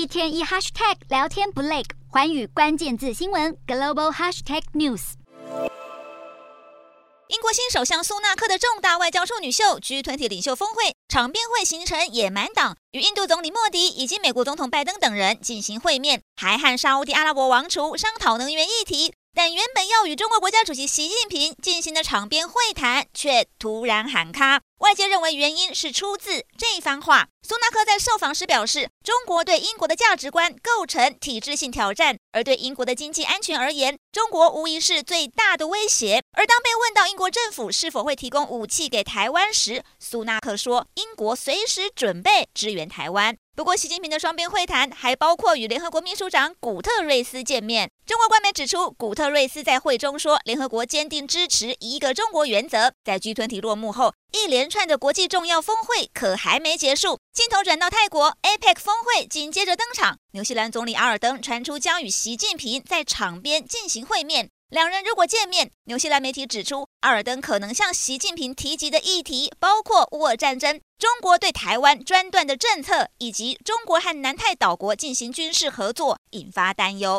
一天一 hashtag 聊天不累，环宇关键字新闻 global hashtag news。英国新首相苏纳克的重大外交处女秀 G20 领袖峰会场边会行程野蛮党，与印度总理莫迪以及美国总统拜登等人进行会面，还和沙乌地阿拉伯王储商讨能源议题。但原本要与中国国家主席习近平进行的场边会谈，却突然喊卡。外界认为原因是出自这番话。苏纳克在受访时表示，中国对英国的价值观构成体制性挑战，而对英国的经济安全而言，中国无疑是最大的威胁。而当被问到英国政府是否会提供武器给台湾时，苏纳克说，英国随时准备支援台湾。不过，习近平的双边会谈还包括与联合国秘书长古特瑞斯见面。中国官媒指出，古特瑞斯在会中说，联合国坚定支持一个中国原则。在 G20 落幕后，一连串的国际重要峰会可还没结束。镜头转到泰国，APEC 峰会紧接着登场。纽西兰总理阿尔登传出将与习近平在场边进行会面。两人如果见面，纽西兰媒体指出，阿尔登可能向习近平提及的议题包括乌俄战争、中国对台湾专断的政策，以及中国和南太岛国进行军事合作，引发担忧。